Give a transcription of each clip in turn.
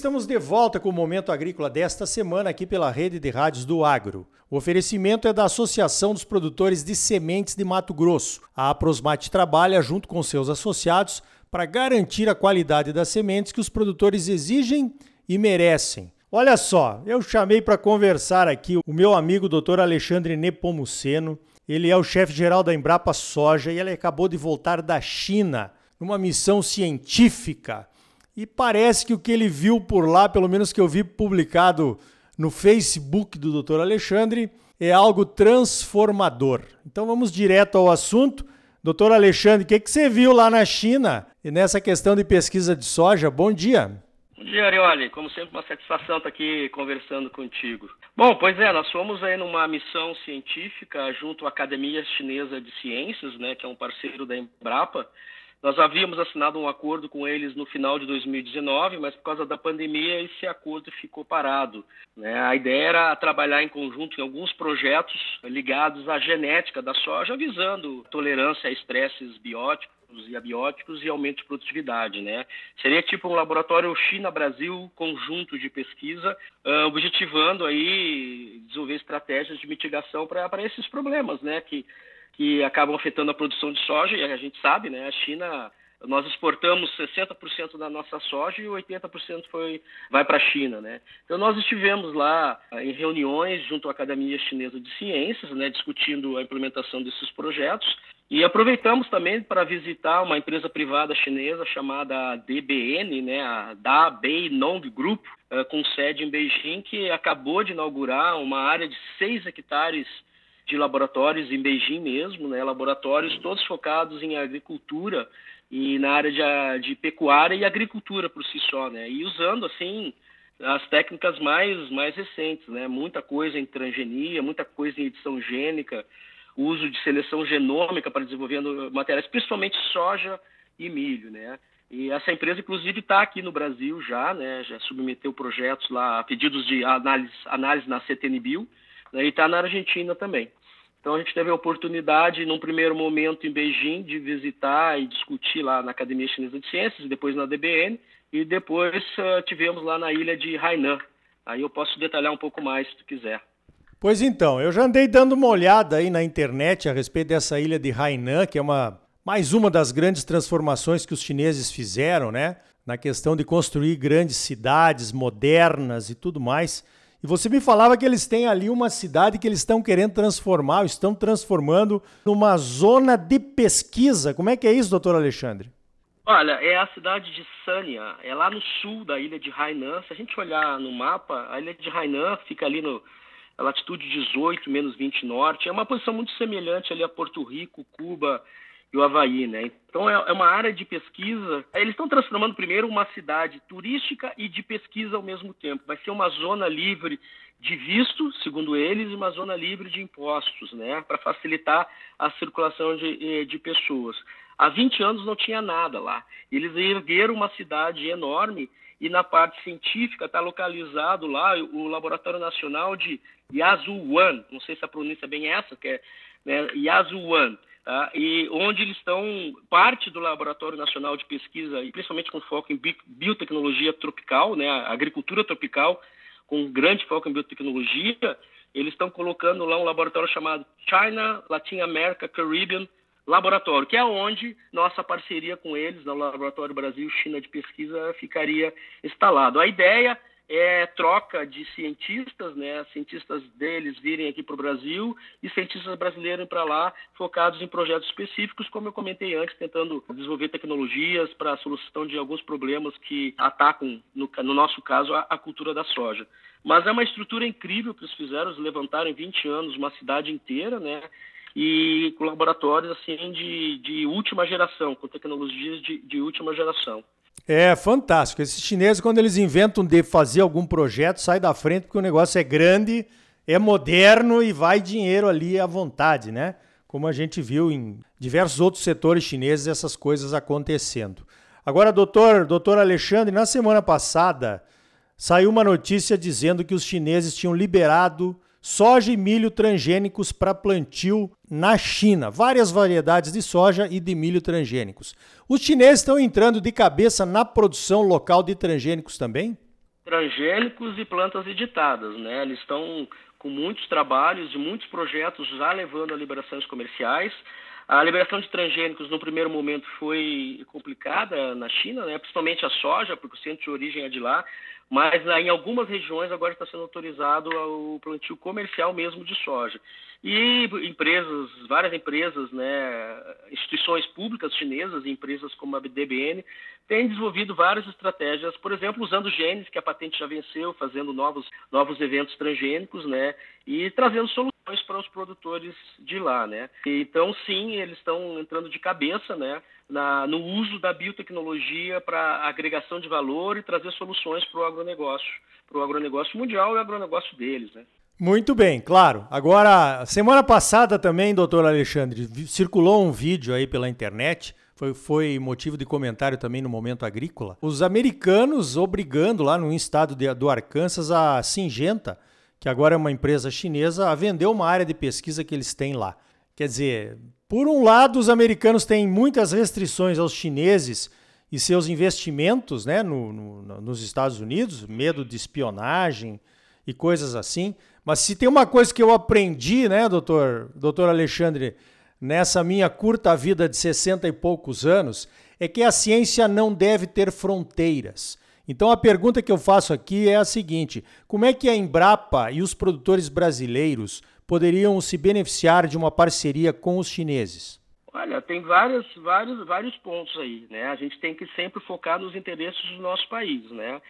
estamos de volta com o Momento Agrícola desta semana aqui pela Rede de Rádios do Agro. O oferecimento é da Associação dos Produtores de Sementes de Mato Grosso. A Aprosmate trabalha junto com seus associados para garantir a qualidade das sementes que os produtores exigem e merecem. Olha só, eu chamei para conversar aqui o meu amigo Dr. Alexandre Nepomuceno. Ele é o chefe-geral da Embrapa Soja e ele acabou de voltar da China numa missão científica e parece que o que ele viu por lá, pelo menos que eu vi publicado no Facebook do Dr. Alexandre, é algo transformador. Então vamos direto ao assunto. Doutor Alexandre, o que, que você viu lá na China e nessa questão de pesquisa de soja? Bom dia. Bom dia, Arioli. Como sempre, uma satisfação estar aqui conversando contigo. Bom, pois é, nós fomos aí numa missão científica junto à Academia Chinesa de Ciências, né, que é um parceiro da Embrapa, nós havíamos assinado um acordo com eles no final de 2019, mas por causa da pandemia esse acordo ficou parado. Né? A ideia era trabalhar em conjunto em alguns projetos ligados à genética da soja, visando tolerância a estresses bióticos e abióticos e aumento de produtividade, né? Seria tipo um laboratório China-Brasil conjunto de pesquisa, objetivando aí desenvolver estratégias de mitigação para esses problemas, né? Que que acabam afetando a produção de soja, e a gente sabe, né, a China, nós exportamos 60% da nossa soja e 80% foi, vai para a China, né. Então nós estivemos lá eh, em reuniões junto à Academia Chinesa de Ciências, né, discutindo a implementação desses projetos, e aproveitamos também para visitar uma empresa privada chinesa chamada DBN, né, a Da Bei Nong Group, eh, com sede em Beijing, que acabou de inaugurar uma área de 6 hectares de laboratórios em Beijing mesmo, né, laboratórios todos focados em agricultura e na área de, de pecuária e agricultura por si só, né, e usando assim as técnicas mais mais recentes, né, muita coisa em transgenia, muita coisa em edição gênica, uso de seleção genômica para desenvolver materiais, principalmente soja e milho, né. E essa empresa, inclusive, está aqui no Brasil já, né? Já submeteu projetos lá, pedidos de análise, análise na CTNBio, né? e está na Argentina também. Então a gente teve a oportunidade, num primeiro momento em Beijing, de visitar e discutir lá na Academia Chinesa de Ciências, depois na DBN, e depois uh, tivemos lá na ilha de Hainan. Aí eu posso detalhar um pouco mais se tu quiser. Pois então, eu já andei dando uma olhada aí na internet a respeito dessa ilha de Hainan, que é uma mais uma das grandes transformações que os chineses fizeram, né? Na questão de construir grandes cidades modernas e tudo mais. E você me falava que eles têm ali uma cidade que eles estão querendo transformar, estão transformando numa zona de pesquisa. Como é que é isso, doutor Alexandre? Olha, é a cidade de Sanya, é lá no sul da ilha de Hainan. Se a gente olhar no mapa, a ilha de Hainan fica ali no latitude 18, menos 20 norte. É uma posição muito semelhante ali a Porto Rico, Cuba, e o Havaí, né? Então é, é uma área de pesquisa. Eles estão transformando primeiro uma cidade turística e de pesquisa ao mesmo tempo. Vai ser uma zona livre de visto, segundo eles, e uma zona livre de impostos, né? Para facilitar a circulação de, eh, de pessoas. Há 20 anos não tinha nada lá. Eles ergueram uma cidade enorme e na parte científica está localizado lá o Laboratório Nacional de Yazuan, não sei se a pronúncia é bem essa, que é né, Yazuan, Tá? e onde eles estão, parte do Laboratório Nacional de Pesquisa, e principalmente com foco em biotecnologia tropical, né, agricultura tropical, com grande foco em biotecnologia, eles estão colocando lá um laboratório chamado China, Latin America, Caribbean Laboratório, que é onde nossa parceria com eles, no Laboratório Brasil-China de Pesquisa, ficaria instalado. A ideia é troca de cientistas, né? Cientistas deles virem aqui para o Brasil e cientistas brasileiros para lá, focados em projetos específicos, como eu comentei antes, tentando desenvolver tecnologias para a solução de alguns problemas que atacam, no, no nosso caso, a, a, cultura da soja. Mas é uma estrutura incrível que eles fizeram, eles levantaram em 20 anos uma cidade inteira, né? E com laboratórios assim de, de última geração, com tecnologias de, de última geração. É fantástico. Esses chineses, quando eles inventam de fazer algum projeto, sai da frente porque o negócio é grande, é moderno e vai dinheiro ali à vontade, né? Como a gente viu em diversos outros setores chineses essas coisas acontecendo. Agora, doutor, doutor Alexandre, na semana passada saiu uma notícia dizendo que os chineses tinham liberado soja e milho transgênicos para plantio na China. Várias variedades de soja e de milho transgênicos. Os chineses estão entrando de cabeça na produção local de transgênicos também? transgênicos e plantas editadas, né? Eles estão com muitos trabalhos e muitos projetos já levando a liberações comerciais. A liberação de transgênicos no primeiro momento foi complicada na China, né? principalmente a soja, porque o centro de origem é de lá, mas em algumas regiões agora está sendo autorizado o plantio comercial mesmo de soja. E empresas, várias empresas, né, instituições públicas chinesas, empresas como a DBN, têm desenvolvido várias estratégias, por exemplo, usando genes que a patente já venceu, fazendo novos, novos eventos transgênicos, né, e trazendo soluções para os produtores de lá, né. Então, sim, eles estão entrando de cabeça, né, na, no uso da biotecnologia para agregação de valor e trazer soluções para o agronegócio, para o agronegócio mundial e o agronegócio deles, né. Muito bem, claro. Agora, semana passada também, doutor Alexandre, circulou um vídeo aí pela internet, foi, foi motivo de comentário também no Momento Agrícola. Os americanos obrigando lá no estado de, do Arkansas a Singenta, que agora é uma empresa chinesa, a vender uma área de pesquisa que eles têm lá. Quer dizer, por um lado, os americanos têm muitas restrições aos chineses e seus investimentos né, no, no, nos Estados Unidos, medo de espionagem e coisas assim. Mas se tem uma coisa que eu aprendi, né, doutor, doutor Alexandre, nessa minha curta vida de 60 e poucos anos, é que a ciência não deve ter fronteiras. Então a pergunta que eu faço aqui é a seguinte: como é que a Embrapa e os produtores brasileiros poderiam se beneficiar de uma parceria com os chineses? Olha, tem vários, vários, vários pontos aí, né? A gente tem que sempre focar nos interesses do nosso país, né?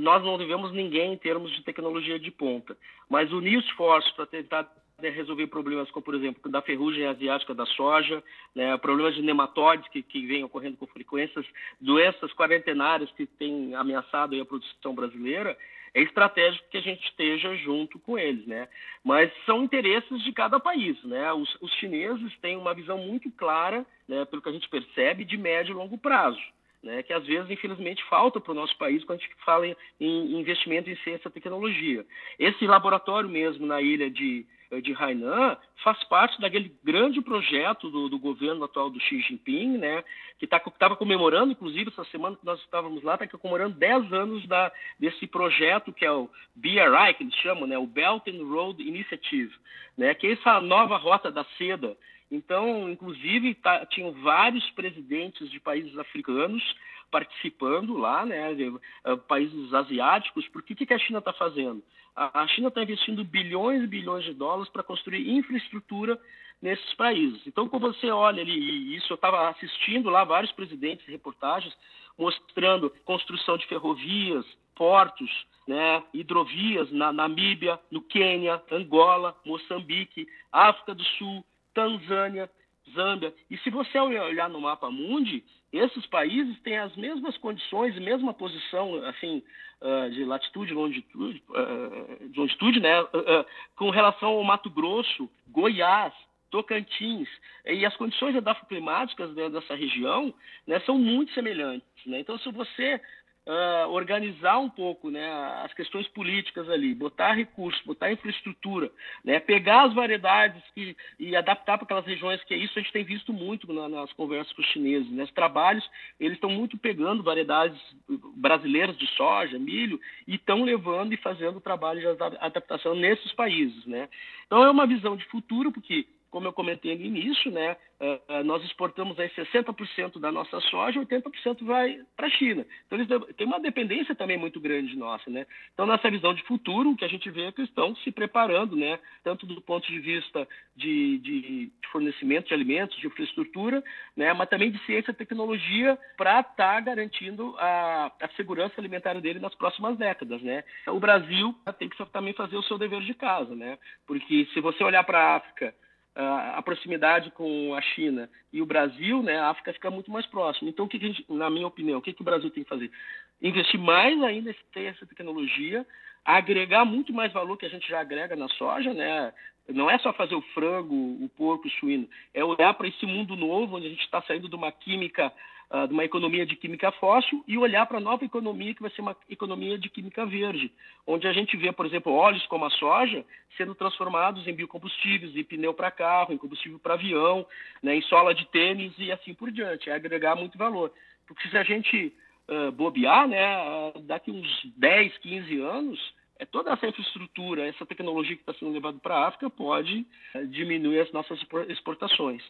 Nós não devemos ninguém em termos de tecnologia de ponta, mas unir esforços para tentar resolver problemas como, por exemplo, da ferrugem asiática da soja, né, problemas de nematóides que, que vêm ocorrendo com frequências, doenças quarentenárias que têm ameaçado a produção brasileira, é estratégico que a gente esteja junto com eles, né? Mas são interesses de cada país, né? Os, os chineses têm uma visão muito clara, né, pelo que a gente percebe, de médio e longo prazo. Né, que às vezes, infelizmente, falta para o nosso país quando a gente fala em investimento em ciência e tecnologia. Esse laboratório mesmo na ilha de, de Hainan faz parte daquele grande projeto do, do governo atual do Xi Jinping, né, que tá, estava comemorando, inclusive, essa semana que nós estávamos lá, está comemorando 10 anos da, desse projeto que é o BRI, que eles chamam, né, o Belt and Road Initiative, né, que é essa nova rota da seda. Então, inclusive, tá, tinham vários presidentes de países africanos participando lá, né, de, uh, países asiáticos, porque o que, que a China está fazendo? A China está investindo bilhões e bilhões de dólares para construir infraestrutura nesses países. Então, quando você olha ali, e isso eu estava assistindo lá vários presidentes reportagens mostrando construção de ferrovias, portos, né, hidrovias na Namíbia, no Quênia, Angola, Moçambique, África do Sul, Tanzânia, Zâmbia. E se você olhar no mapa mundi, esses países têm as mesmas condições, mesma posição, assim, uh, de latitude, longitude, uh, de longitude, né, uh, com relação ao Mato Grosso, Goiás, Tocantins, e as condições edafoclimáticas dessa região né, são muito semelhantes. Né? Então, se você uh, organizar um pouco né, as questões políticas ali, botar recursos, botar infraestrutura, né, pegar as variedades e, e adaptar para aquelas regiões, que é isso a gente tem visto muito na, nas conversas com os chineses. Né, os trabalhos, eles estão muito pegando variedades brasileiras de soja, milho, e estão levando e fazendo trabalho de adaptação nesses países. Né? Então é uma visão de futuro, porque como eu comentei no início, né, uh, nós exportamos aí 60% da nossa soja, 80% vai para a China. Então, eles têm uma dependência também muito grande nossa. Né? Então, nessa visão de futuro, o que a gente vê é que estão se preparando, né, tanto do ponto de vista de, de fornecimento de alimentos, de infraestrutura, né, mas também de ciência e tecnologia para estar tá garantindo a, a segurança alimentar dele nas próximas décadas. Né? O Brasil tem que também fazer o seu dever de casa, né? porque se você olhar para a África, a proximidade com a China e o Brasil, né, a África fica muito mais próxima. Então, o que, a gente, na minha opinião, o que, que o Brasil tem que fazer? Investir mais ainda em ter essa tecnologia, agregar muito mais valor que a gente já agrega na soja, né? Não é só fazer o frango, o porco, o suíno, é olhar para esse mundo novo, onde a gente está saindo de uma química uh, de uma economia de química fóssil e olhar para a nova economia, que vai ser uma economia de química verde, onde a gente vê, por exemplo, óleos como a soja sendo transformados em biocombustíveis, em pneu para carro, em combustível para avião, né, em sola de tênis e assim por diante. É agregar muito valor. Porque se a gente uh, bobear, né, uh, daqui uns 10, 15 anos, é toda essa infraestrutura, essa tecnologia que está sendo levada para a África pode uh, diminuir as nossas exportações.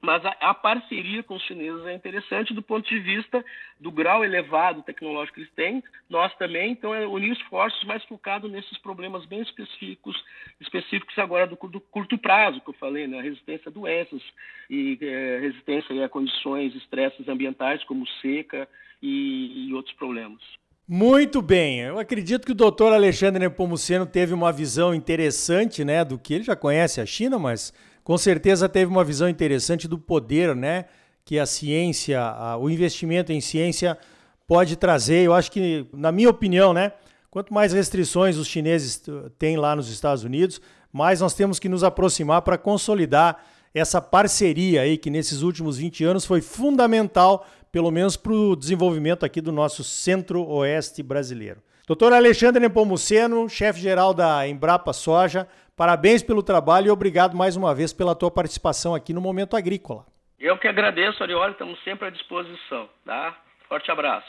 Mas a, a, parceria com os chineses é interessante do ponto de vista do grau elevado tecnológico que eles têm. Nós também, então, é unir esforços mais focado nesses problemas bem específicos, específicos agora do, do curto prazo, que eu falei, né? resistência a doenças e é, resistência a condições, estresses ambientais como seca e, e outros problemas. Muito bem, eu acredito que o doutor Alexandre Nepomuceno teve uma visão interessante, né, do que ele já conhece a China, mas com certeza teve uma visão interessante do poder, né, que a ciência, a, o investimento em ciência pode trazer. Eu acho que, na minha opinião, né, quanto mais restrições os chineses têm lá nos Estados Unidos, mais nós temos que nos aproximar para consolidar essa parceria aí que nesses últimos 20 anos foi fundamental, pelo menos para o desenvolvimento aqui do nosso centro-oeste brasileiro. Doutor Alexandre Nepomuceno, chefe-geral da Embrapa Soja, Parabéns pelo trabalho e obrigado mais uma vez pela tua participação aqui no Momento Agrícola. Eu que agradeço, Arioli, estamos sempre à disposição, tá? Forte abraço.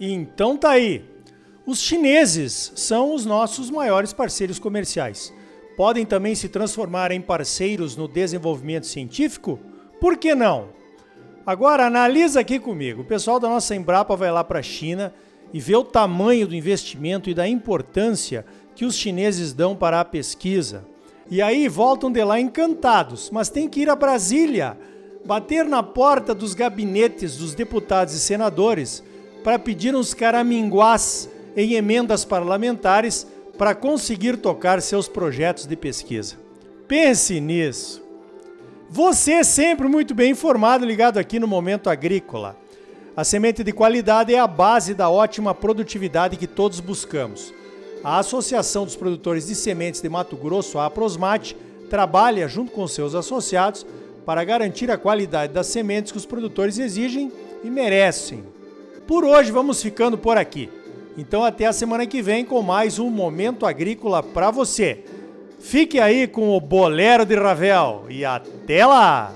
Então tá aí. Os chineses são os nossos maiores parceiros comerciais. Podem também se transformar em parceiros no desenvolvimento científico? Por que não? Agora analisa aqui comigo. O pessoal da nossa Embrapa vai lá para a China e vê o tamanho do investimento e da importância que os chineses dão para a pesquisa. E aí voltam de lá encantados, mas tem que ir a Brasília, bater na porta dos gabinetes dos deputados e senadores para pedir uns caraminguás em emendas parlamentares para conseguir tocar seus projetos de pesquisa. Pense nisso. Você é sempre muito bem informado, ligado aqui no Momento Agrícola. A semente de qualidade é a base da ótima produtividade que todos buscamos. A Associação dos Produtores de Sementes de Mato Grosso, a Aprosmate, trabalha junto com seus associados para garantir a qualidade das sementes que os produtores exigem e merecem. Por hoje vamos ficando por aqui. Então até a semana que vem com mais um Momento Agrícola para você. Fique aí com o Bolero de Ravel e até lá!